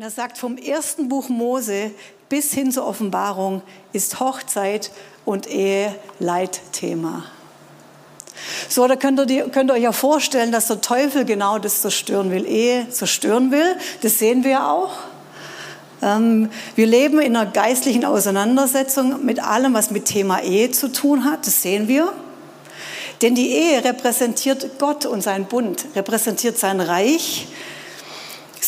Und er sagt, vom ersten Buch Mose bis hin zur Offenbarung ist Hochzeit und Ehe Leitthema. So, da könnt ihr, könnt ihr euch ja vorstellen, dass der Teufel genau das zerstören will, Ehe zerstören will. Das sehen wir auch. Ähm, wir leben in einer geistlichen Auseinandersetzung mit allem, was mit Thema Ehe zu tun hat. Das sehen wir. Denn die Ehe repräsentiert Gott und sein Bund, repräsentiert sein Reich.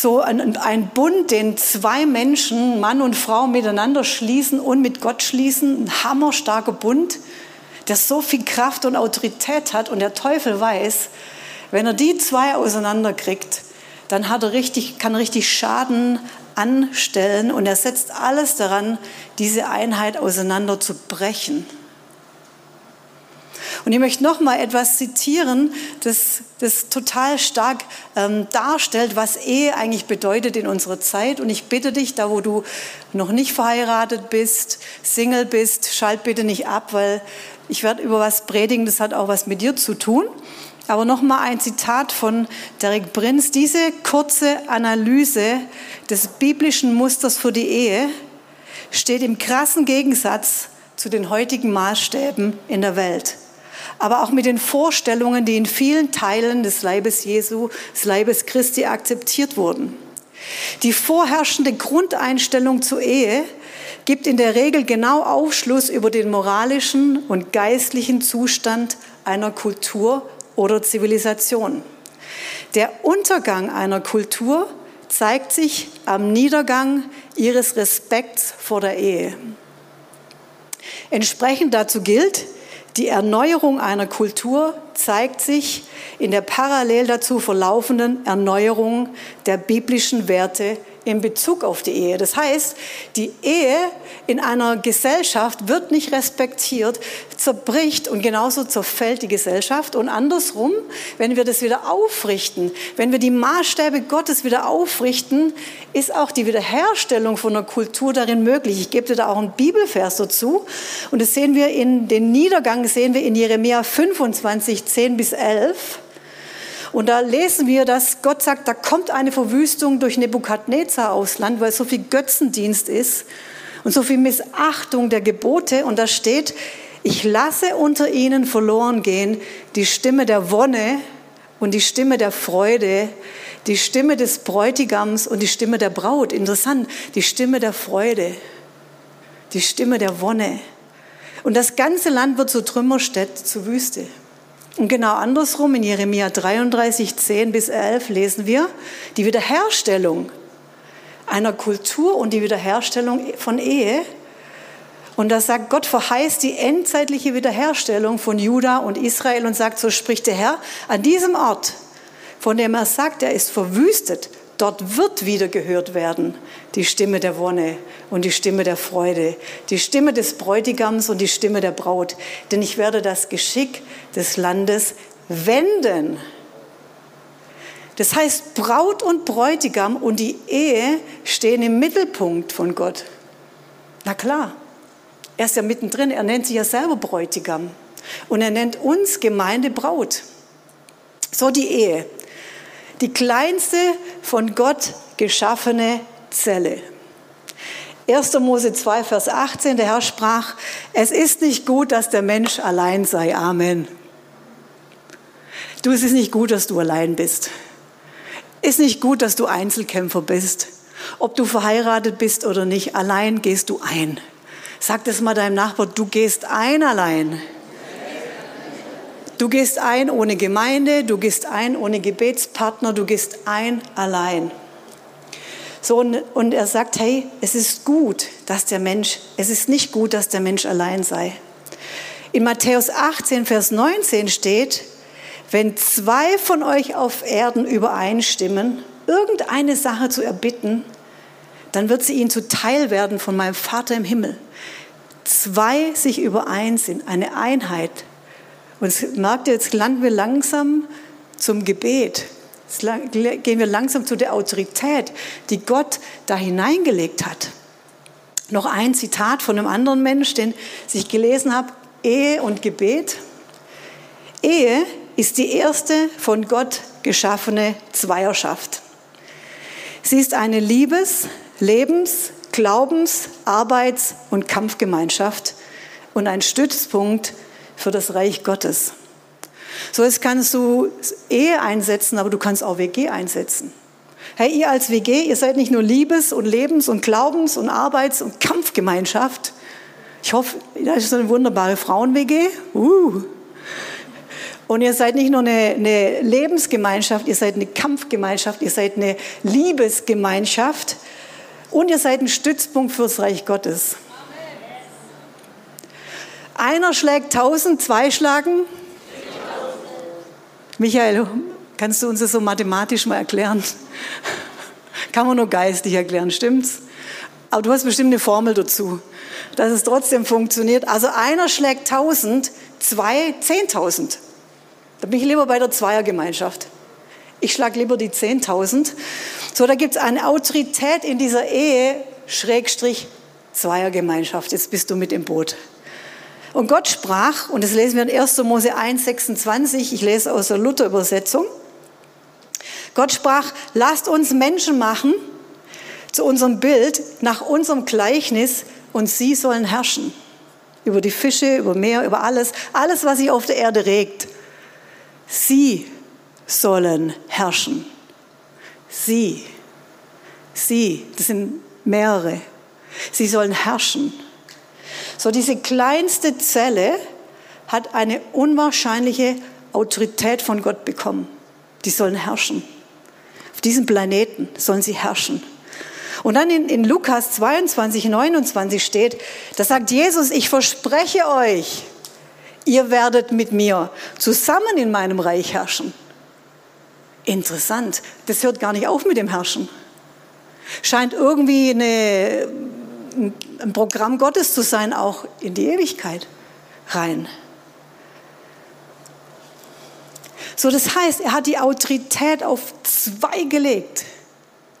So ein, ein Bund, den zwei Menschen, Mann und Frau, miteinander schließen und mit Gott schließen. Ein hammerstarker Bund, der so viel Kraft und Autorität hat. Und der Teufel weiß, wenn er die zwei auseinanderkriegt, dann hat er richtig, kann er richtig Schaden anstellen und er setzt alles daran, diese Einheit auseinanderzubrechen. Und ich möchte noch mal etwas zitieren, das, das total stark ähm, darstellt, was Ehe eigentlich bedeutet in unserer Zeit. Und ich bitte dich, da wo du noch nicht verheiratet bist, Single bist, schalt bitte nicht ab, weil ich werde über was predigen, das hat auch was mit dir zu tun. Aber noch mal ein Zitat von Derek Prinz. Diese kurze Analyse des biblischen Musters für die Ehe steht im krassen Gegensatz zu den heutigen Maßstäben in der Welt. Aber auch mit den Vorstellungen, die in vielen Teilen des Leibes Jesu, des Leibes Christi akzeptiert wurden. Die vorherrschende Grundeinstellung zur Ehe gibt in der Regel genau Aufschluss über den moralischen und geistlichen Zustand einer Kultur oder Zivilisation. Der Untergang einer Kultur zeigt sich am Niedergang ihres Respekts vor der Ehe. Entsprechend dazu gilt, die Erneuerung einer Kultur zeigt sich in der parallel dazu verlaufenden Erneuerung der biblischen Werte in Bezug auf die Ehe. Das heißt, die Ehe in einer Gesellschaft wird nicht respektiert, zerbricht und genauso zerfällt die Gesellschaft. Und andersrum, wenn wir das wieder aufrichten, wenn wir die Maßstäbe Gottes wieder aufrichten, ist auch die Wiederherstellung von einer Kultur darin möglich. Ich gebe dir da auch einen Bibelvers dazu. Und das sehen wir in den Niedergang, sehen wir in Jeremia 25, 10 bis 11. Und da lesen wir, dass Gott sagt, da kommt eine Verwüstung durch Nebukadnezar aufs Land, weil so viel Götzendienst ist und so viel Missachtung der Gebote. Und da steht, ich lasse unter ihnen verloren gehen die Stimme der Wonne und die Stimme der Freude, die Stimme des Bräutigams und die Stimme der Braut. Interessant, die Stimme der Freude, die Stimme der Wonne. Und das ganze Land wird zur Trümmerstätte, zur Wüste. Und genau andersrum in Jeremia 33, 10 bis 11 lesen wir die Wiederherstellung einer Kultur und die Wiederherstellung von Ehe. Und da sagt Gott verheißt die endzeitliche Wiederherstellung von Juda und Israel und sagt, so spricht der Herr, an diesem Ort, von dem er sagt, er ist verwüstet, Dort wird wieder gehört werden die Stimme der Wonne und die Stimme der Freude, die Stimme des Bräutigams und die Stimme der Braut. Denn ich werde das Geschick des Landes wenden. Das heißt, Braut und Bräutigam und die Ehe stehen im Mittelpunkt von Gott. Na klar, er ist ja mittendrin, er nennt sich ja selber Bräutigam und er nennt uns Gemeinde Braut. So die Ehe die kleinste von Gott geschaffene Zelle. 1. Mose 2, Vers 18, der Herr sprach, es ist nicht gut, dass der Mensch allein sei. Amen. Du, es ist nicht gut, dass du allein bist. Ist nicht gut, dass du Einzelkämpfer bist. Ob du verheiratet bist oder nicht, allein gehst du ein. Sag das mal deinem Nachbar, du gehst ein allein. Du gehst ein ohne Gemeinde, du gehst ein ohne Gebetspartner, du gehst ein allein. So, und er sagt, hey, es ist gut, dass der Mensch, es ist nicht gut, dass der Mensch allein sei. In Matthäus 18, Vers 19 steht, wenn zwei von euch auf Erden übereinstimmen, irgendeine Sache zu erbitten, dann wird sie ihnen zuteil werden von meinem Vater im Himmel. Zwei sich übereins sind, eine Einheit, und merkt ihr, jetzt landen wir langsam zum Gebet. Jetzt gehen wir langsam zu der Autorität, die Gott da hineingelegt hat. Noch ein Zitat von einem anderen Mensch, den ich gelesen habe. Ehe und Gebet. Ehe ist die erste von Gott geschaffene Zweierschaft. Sie Sie ist eine Liebes-, Lebens-, Glaubens-, Arbeits- und Kampfgemeinschaft und ein Stützpunkt für das Reich Gottes. So jetzt kannst du Ehe einsetzen, aber du kannst auch WG einsetzen. Hey, ihr als WG, ihr seid nicht nur Liebes- und Lebens- und Glaubens- und Arbeits- und Kampfgemeinschaft. Ich hoffe, das ist so eine wunderbare Frauen-WG. Uh. Und ihr seid nicht nur eine, eine Lebensgemeinschaft, ihr seid eine Kampfgemeinschaft, ihr seid eine Liebesgemeinschaft und ihr seid ein Stützpunkt fürs Reich Gottes. Einer schlägt tausend, zwei schlagen. Michael, kannst du uns das so mathematisch mal erklären? Kann man nur geistig erklären, stimmt's? Aber du hast bestimmt eine Formel dazu, dass es trotzdem funktioniert. Also einer schlägt tausend, zwei zehntausend. Da bin ich lieber bei der Zweiergemeinschaft. Ich schlage lieber die zehntausend. So, da gibt es eine Autorität in dieser Ehe, Schrägstrich Zweiergemeinschaft. Jetzt bist du mit im Boot. Und Gott sprach, und das lesen wir in 1. Mose 1, 26, ich lese aus der Luther-Übersetzung. Gott sprach, lasst uns Menschen machen zu unserem Bild, nach unserem Gleichnis, und sie sollen herrschen. Über die Fische, über Meer, über alles, alles, was sich auf der Erde regt. Sie sollen herrschen. Sie, sie, das sind mehrere. Sie sollen herrschen. So diese kleinste Zelle hat eine unwahrscheinliche Autorität von Gott bekommen. Die sollen herrschen. Auf diesem Planeten sollen sie herrschen. Und dann in, in Lukas 22, 29 steht, da sagt Jesus, ich verspreche euch, ihr werdet mit mir zusammen in meinem Reich herrschen. Interessant, das hört gar nicht auf mit dem Herrschen. Scheint irgendwie eine ein Programm Gottes zu sein, auch in die Ewigkeit rein. So, das heißt, er hat die Autorität auf zwei gelegt.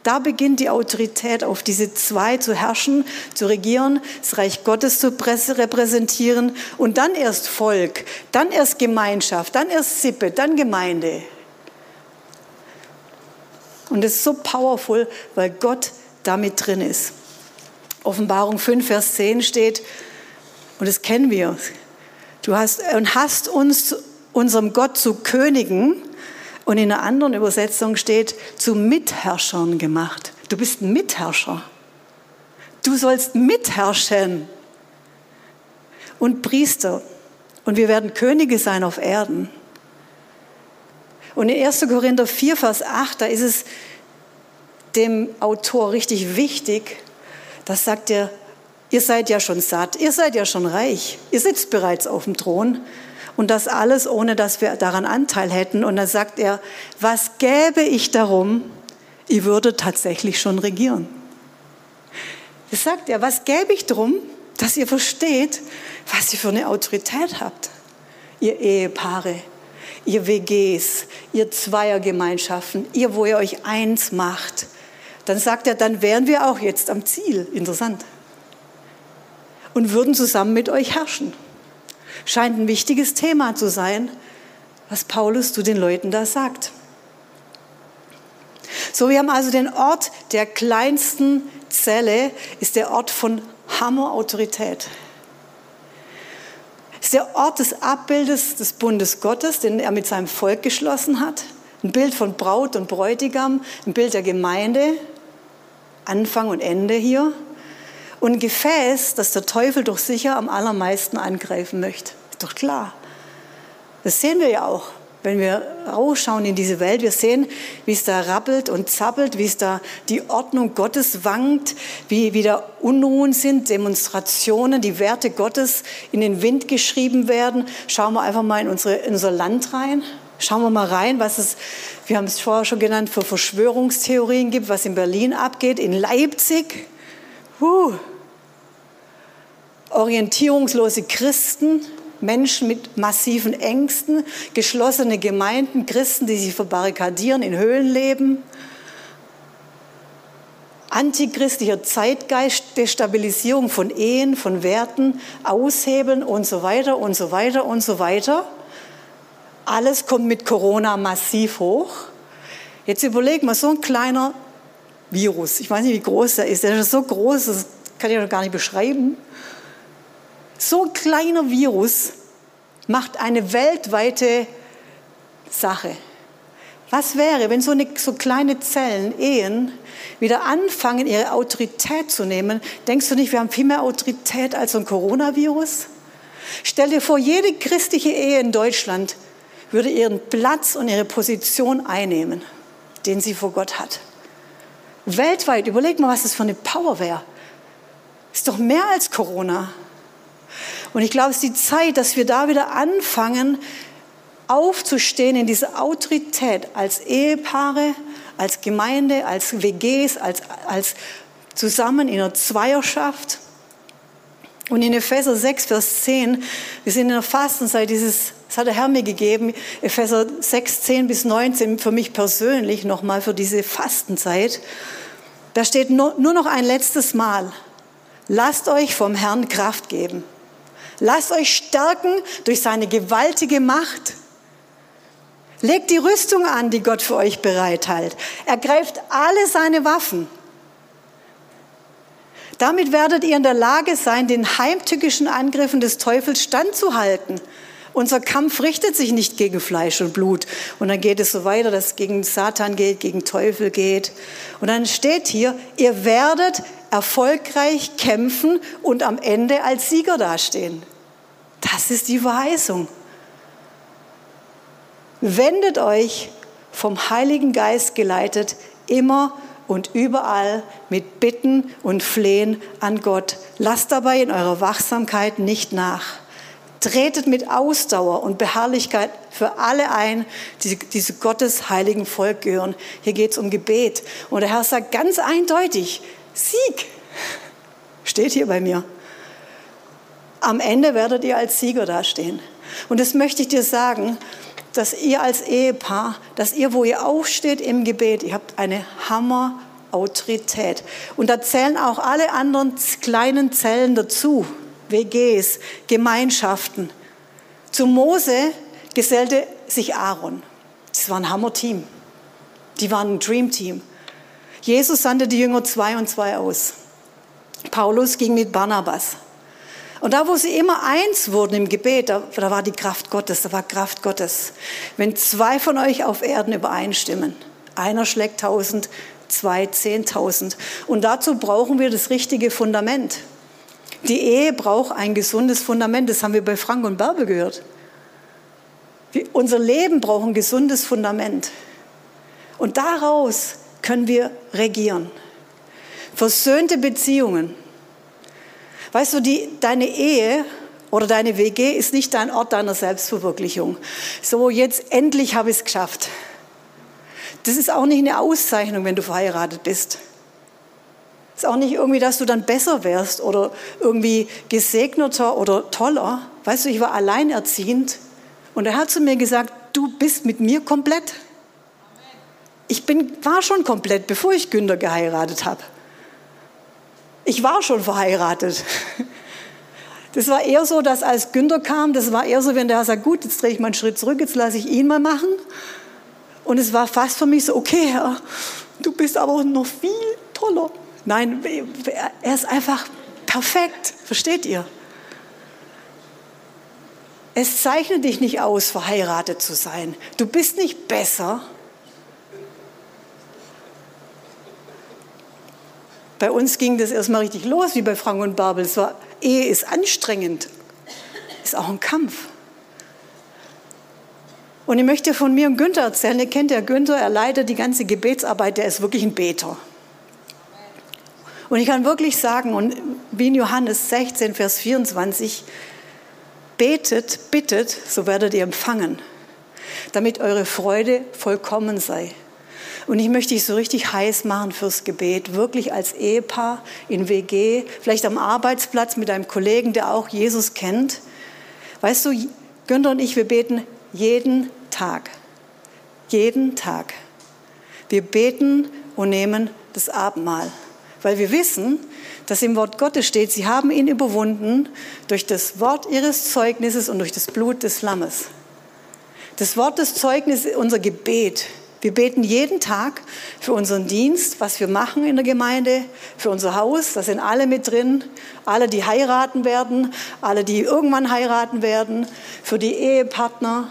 Da beginnt die Autorität, auf diese zwei zu herrschen, zu regieren, das Reich Gottes zu repräsentieren und dann erst Volk, dann erst Gemeinschaft, dann erst Sippe, dann Gemeinde. Und es ist so powerful, weil Gott damit drin ist. Offenbarung 5, Vers 10 steht, und das kennen wir, du hast, und hast uns unserem Gott zu Königen, und in einer anderen Übersetzung steht, zu Mitherrschern gemacht. Du bist ein Mitherrscher. Du sollst mitherrschen. Und Priester. Und wir werden Könige sein auf Erden. Und in 1. Korinther 4, Vers 8, da ist es dem Autor richtig wichtig, das sagt er, ihr seid ja schon satt, ihr seid ja schon reich, ihr sitzt bereits auf dem Thron. Und das alles, ohne dass wir daran Anteil hätten. Und dann sagt er, was gäbe ich darum, ihr würdet tatsächlich schon regieren. Das sagt er, was gäbe ich darum, dass ihr versteht, was ihr für eine Autorität habt. Ihr Ehepaare, ihr WGs, ihr Zweiergemeinschaften, ihr, wo ihr euch eins macht dann sagt er, dann wären wir auch jetzt am Ziel. Interessant. Und würden zusammen mit euch herrschen. Scheint ein wichtiges Thema zu sein, was Paulus zu den Leuten da sagt. So, wir haben also den Ort der kleinsten Zelle, ist der Ort von Hammerautorität. Ist der Ort des Abbildes des Bundes Gottes, den er mit seinem Volk geschlossen hat. Ein Bild von Braut und Bräutigam, ein Bild der Gemeinde, Anfang und Ende hier. Und ein Gefäß, das der Teufel doch sicher am allermeisten angreifen möchte. Ist doch klar. Das sehen wir ja auch, wenn wir rausschauen in diese Welt. Wir sehen, wie es da rappelt und zappelt, wie es da die Ordnung Gottes wankt, wie wieder Unruhen sind, Demonstrationen, die Werte Gottes in den Wind geschrieben werden. Schauen wir einfach mal in, unsere, in unser Land rein. Schauen wir mal rein, was es, wir haben es vorher schon genannt, für Verschwörungstheorien gibt, was in Berlin abgeht, in Leipzig. Huh. Orientierungslose Christen, Menschen mit massiven Ängsten, geschlossene Gemeinden, Christen, die sich verbarrikadieren, in Höhlen leben. Antichristlicher Zeitgeist, Destabilisierung von Ehen, von Werten, Aushebeln und so weiter und so weiter und so weiter. Alles kommt mit Corona massiv hoch. Jetzt überlegen wir, so ein kleiner Virus. Ich weiß nicht, wie groß der ist. Der ist so groß, das kann ich noch gar nicht beschreiben. So ein kleiner Virus macht eine weltweite Sache. Was wäre, wenn so, eine, so kleine Zellen, Ehen, wieder anfangen, ihre Autorität zu nehmen? Denkst du nicht, wir haben viel mehr Autorität als so ein Coronavirus? Stell dir vor, jede christliche Ehe in Deutschland würde ihren Platz und ihre Position einnehmen, den sie vor Gott hat. Weltweit, überleg mal, was das für eine Power wäre. Ist doch mehr als Corona. Und ich glaube, es ist die Zeit, dass wir da wieder anfangen, aufzustehen in dieser Autorität als Ehepaare, als Gemeinde, als WGs, als, als zusammen in einer Zweierschaft. Und in Epheser 6, Vers 10, wir sind in der Fastenzeit, dieses, das hat der Herr mir gegeben, Epheser 6, 10 bis 19, für mich persönlich nochmal für diese Fastenzeit. Da steht nur, noch ein letztes Mal. Lasst euch vom Herrn Kraft geben. Lasst euch stärken durch seine gewaltige Macht. Legt die Rüstung an, die Gott für euch bereithält. Ergreift alle seine Waffen. Damit werdet ihr in der Lage sein, den heimtückischen Angriffen des Teufels standzuhalten. Unser Kampf richtet sich nicht gegen Fleisch und Blut. Und dann geht es so weiter, dass es gegen Satan geht, gegen Teufel geht. Und dann steht hier, ihr werdet erfolgreich kämpfen und am Ende als Sieger dastehen. Das ist die Verheißung. Wendet euch vom Heiligen Geist geleitet immer und überall mit Bitten und Flehen an Gott. Lasst dabei in eurer Wachsamkeit nicht nach. Tretet mit Ausdauer und Beharrlichkeit für alle ein, die diese Gottes heiligen Volk gehören. Hier geht es um Gebet. Und der Herr sagt ganz eindeutig, Sieg steht hier bei mir. Am Ende werdet ihr als Sieger dastehen. Und das möchte ich dir sagen, dass ihr als Ehepaar, dass ihr, wo ihr aufsteht im Gebet, ihr habt eine Hammer-Autorität. Und da zählen auch alle anderen kleinen Zellen dazu, WGs, Gemeinschaften. Zu Mose gesellte sich Aaron. Das war ein Hammer-Team. Die waren ein Dream-Team. Jesus sandte die Jünger zwei und zwei aus. Paulus ging mit Barnabas. Und da, wo sie immer eins wurden im Gebet, da, da war die Kraft Gottes, da war Kraft Gottes. Wenn zwei von euch auf Erden übereinstimmen, einer schlägt tausend, zwei zehntausend. Und dazu brauchen wir das richtige Fundament. Die Ehe braucht ein gesundes Fundament. Das haben wir bei Frank und Bärbel gehört. Wir, unser Leben braucht ein gesundes Fundament. Und daraus können wir regieren. Versöhnte Beziehungen Weißt du, die, deine Ehe oder deine WG ist nicht dein Ort deiner Selbstverwirklichung. So, jetzt endlich habe ich es geschafft. Das ist auch nicht eine Auszeichnung, wenn du verheiratet bist. Ist auch nicht irgendwie, dass du dann besser wärst oder irgendwie gesegneter oder toller. Weißt du, ich war alleinerziehend und er hat zu mir gesagt, du bist mit mir komplett. Ich bin, war schon komplett, bevor ich Günther geheiratet habe. Ich war schon verheiratet. Das war eher so, dass als Günther kam, das war eher so, wenn der sagt, gut, jetzt drehe ich mal einen Schritt zurück, jetzt lasse ich ihn mal machen. Und es war fast für mich so, okay, Herr, du bist aber noch viel toller. Nein, er ist einfach perfekt, versteht ihr? Es zeichnet dich nicht aus, verheiratet zu sein. Du bist nicht besser, Bei uns ging das erstmal richtig los, wie bei Frank und Barbel. Es war, Ehe ist anstrengend, ist auch ein Kampf. Und ich möchte von mir und Günther erzählen. Ihr kennt ja Günther, er leitet die ganze Gebetsarbeit, der ist wirklich ein Beter. Und ich kann wirklich sagen, und wie in Johannes 16, Vers 24, betet, bittet, so werdet ihr empfangen, damit eure Freude vollkommen sei. Und ich möchte dich so richtig heiß machen fürs Gebet, wirklich als Ehepaar in WG, vielleicht am Arbeitsplatz mit einem Kollegen, der auch Jesus kennt. Weißt du, Günther und ich, wir beten jeden Tag. Jeden Tag. Wir beten und nehmen das Abendmahl, weil wir wissen, dass im Wort Gottes steht, sie haben ihn überwunden durch das Wort ihres Zeugnisses und durch das Blut des Lammes. Das Wort des Zeugnisses ist unser Gebet. Wir beten jeden Tag für unseren Dienst, was wir machen in der Gemeinde, für unser Haus. Da sind alle mit drin. Alle, die heiraten werden, alle, die irgendwann heiraten werden, für die Ehepartner,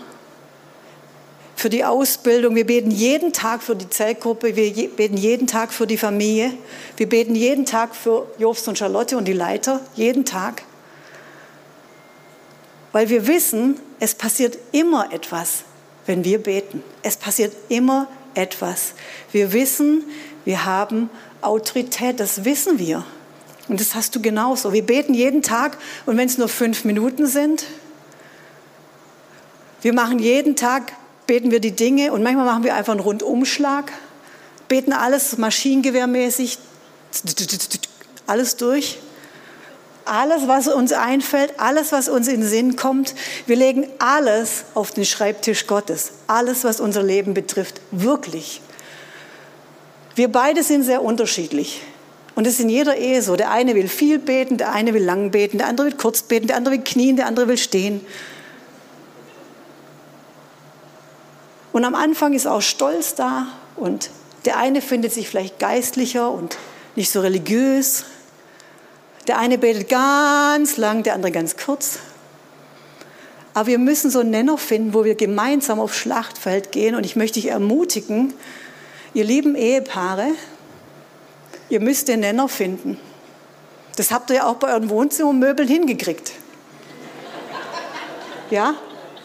für die Ausbildung. Wir beten jeden Tag für die Zellgruppe. Wir beten jeden Tag für die Familie. Wir beten jeden Tag für Jobst und Charlotte und die Leiter. Jeden Tag. Weil wir wissen, es passiert immer etwas, wenn wir beten. Es passiert immer etwas. Wir wissen, wir haben Autorität, das wissen wir. Und das hast du genauso. Wir beten jeden Tag und wenn es nur fünf Minuten sind, wir machen jeden Tag, beten wir die Dinge und manchmal machen wir einfach einen Rundumschlag, beten alles maschinengewehrmäßig, alles durch. Alles, was uns einfällt, alles, was uns in den Sinn kommt, wir legen alles auf den Schreibtisch Gottes. Alles, was unser Leben betrifft, wirklich. Wir beide sind sehr unterschiedlich. Und es ist in jeder Ehe so. Der eine will viel beten, der eine will lang beten, der andere will kurz beten, der andere will knien, der andere will stehen. Und am Anfang ist auch Stolz da und der eine findet sich vielleicht geistlicher und nicht so religiös der eine betet ganz lang, der andere ganz kurz. Aber wir müssen so einen Nenner finden, wo wir gemeinsam aufs Schlachtfeld gehen. Und ich möchte dich ermutigen, ihr lieben Ehepaare, ihr müsst den Nenner finden. Das habt ihr ja auch bei euren Wohnzimmermöbeln hingekriegt. Ja?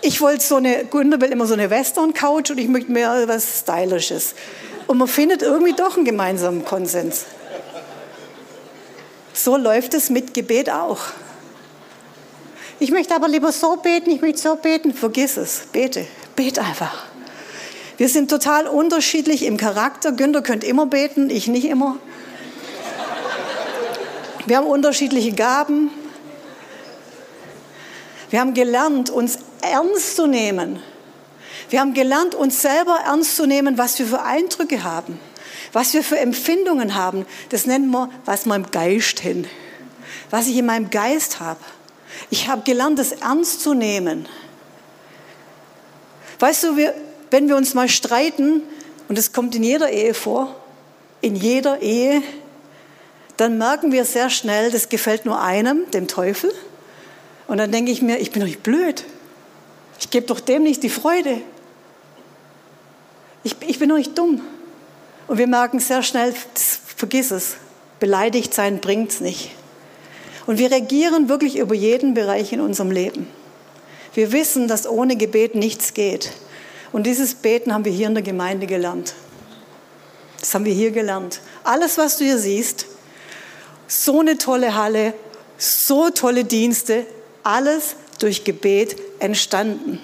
Ich wollte so eine, Günther will immer so eine Western-Couch und ich möchte mehr was Stylisches. Und man findet irgendwie doch einen gemeinsamen Konsens. So läuft es mit Gebet auch. Ich möchte aber lieber so beten, ich möchte so beten. Vergiss es, bete, bete einfach. Wir sind total unterschiedlich im Charakter. Günther könnt immer beten, ich nicht immer. Wir haben unterschiedliche Gaben. Wir haben gelernt, uns ernst zu nehmen. Wir haben gelernt, uns selber ernst zu nehmen, was wir für Eindrücke haben. Was wir für Empfindungen haben, das nennen wir, was im Geist hin. Was ich in meinem Geist habe. Ich habe gelernt, das ernst zu nehmen. Weißt du, wir, wenn wir uns mal streiten, und das kommt in jeder Ehe vor, in jeder Ehe, dann merken wir sehr schnell, das gefällt nur einem, dem Teufel. Und dann denke ich mir, ich bin doch nicht blöd. Ich gebe doch dem nicht die Freude. Ich, ich bin doch nicht dumm. Und wir merken sehr schnell, vergiss es, beleidigt sein bringt es nicht. Und wir regieren wirklich über jeden Bereich in unserem Leben. Wir wissen, dass ohne Gebet nichts geht. Und dieses Beten haben wir hier in der Gemeinde gelernt. Das haben wir hier gelernt. Alles, was du hier siehst, so eine tolle Halle, so tolle Dienste, alles durch Gebet entstanden.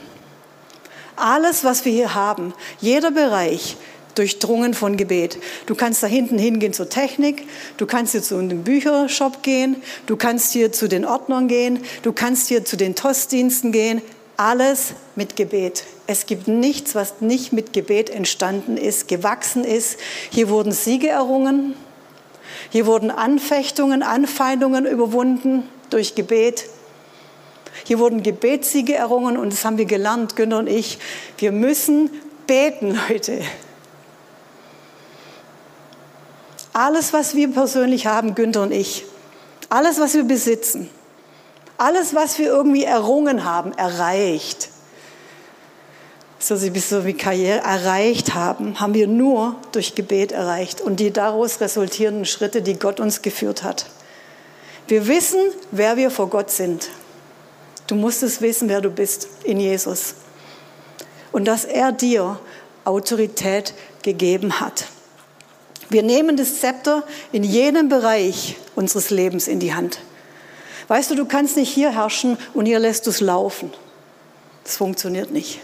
Alles, was wir hier haben, jeder Bereich, durchdrungen von Gebet. Du kannst da hinten hingehen zur Technik, du kannst hier zu einem Büchershop gehen, du kannst hier zu den Ordnern gehen, du kannst hier zu den Tostdiensten gehen. Alles mit Gebet. Es gibt nichts, was nicht mit Gebet entstanden ist, gewachsen ist. Hier wurden Siege errungen, hier wurden Anfechtungen, Anfeindungen überwunden durch Gebet. Hier wurden Gebetssiege errungen und das haben wir gelernt, Günter und ich. Wir müssen beten, Leute. Alles, was wir persönlich haben, Günther und ich, alles, was wir besitzen, alles, was wir irgendwie errungen haben, erreicht, so wie Karriere erreicht haben, haben wir nur durch Gebet erreicht und die daraus resultierenden Schritte, die Gott uns geführt hat. Wir wissen, wer wir vor Gott sind. Du musst es wissen, wer du bist in Jesus. Und dass er dir Autorität gegeben hat. Wir nehmen das Zepter in jedem Bereich unseres Lebens in die Hand. Weißt du, du kannst nicht hier herrschen und hier lässt du es laufen. Das funktioniert nicht.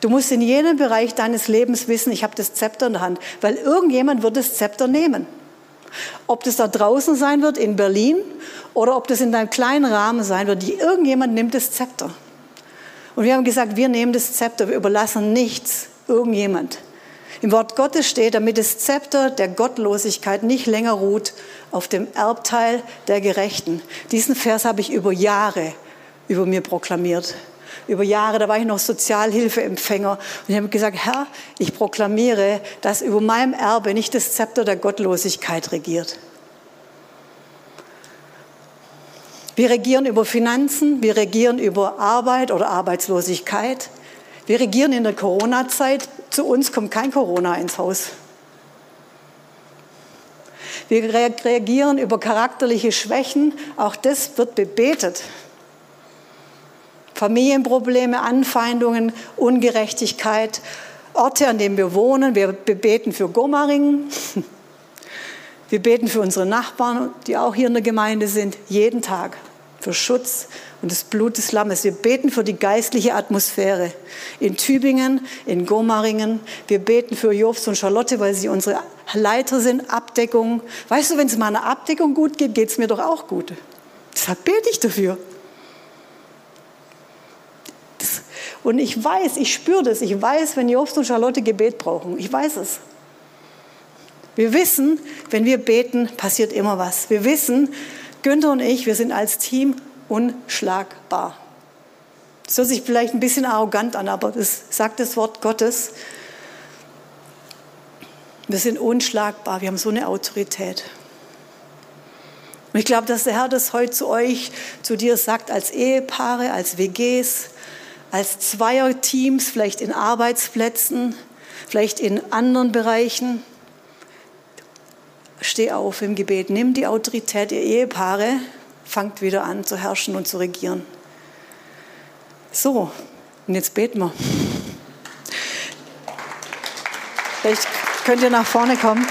Du musst in jedem Bereich deines Lebens wissen, ich habe das Zepter in der Hand, weil irgendjemand wird das Zepter nehmen. Ob das da draußen sein wird in Berlin oder ob das in deinem kleinen Rahmen sein wird, irgendjemand nimmt das Zepter. Und wir haben gesagt, wir nehmen das Zepter, wir überlassen nichts irgendjemand. Im Wort Gottes steht, damit das Zepter der Gottlosigkeit nicht länger ruht auf dem Erbteil der Gerechten. Diesen Vers habe ich über Jahre über mir proklamiert. Über Jahre, da war ich noch Sozialhilfeempfänger. Und ich habe gesagt, Herr, ich proklamiere, dass über meinem Erbe nicht das Zepter der Gottlosigkeit regiert. Wir regieren über Finanzen, wir regieren über Arbeit oder Arbeitslosigkeit. Wir regieren in der Corona-Zeit. Zu uns kommt kein Corona ins Haus. Wir reagieren über charakterliche Schwächen. Auch das wird bebetet. Familienprobleme, Anfeindungen, Ungerechtigkeit, Orte, an denen wir wohnen. Wir beten für Gomaringen. Wir beten für unsere Nachbarn, die auch hier in der Gemeinde sind, jeden Tag für Schutz und das Blut des Lammes. Wir beten für die geistliche Atmosphäre in Tübingen, in Gomaringen. Wir beten für Jobs und Charlotte, weil sie unsere Leiter sind, Abdeckung. Weißt du, wenn es meiner Abdeckung gut geht, geht es mir doch auch gut. Deshalb bete ich dafür. Und ich weiß, ich spüre das, ich weiß, wenn Jobst und Charlotte Gebet brauchen. Ich weiß es. Wir wissen, wenn wir beten, passiert immer was. Wir wissen, Günther und ich, wir sind als Team unschlagbar. Das hört sich vielleicht ein bisschen arrogant an, aber das sagt das Wort Gottes. Wir sind unschlagbar, wir haben so eine Autorität. Und ich glaube, dass der Herr das heute zu euch, zu dir sagt, als Ehepaare, als WGs, als Zweierteams, vielleicht in Arbeitsplätzen, vielleicht in anderen Bereichen. Steh auf im Gebet, nimm die Autorität, ihr Ehepaare, fangt wieder an zu herrschen und zu regieren. So, und jetzt beten wir. Vielleicht könnt ihr nach vorne kommen.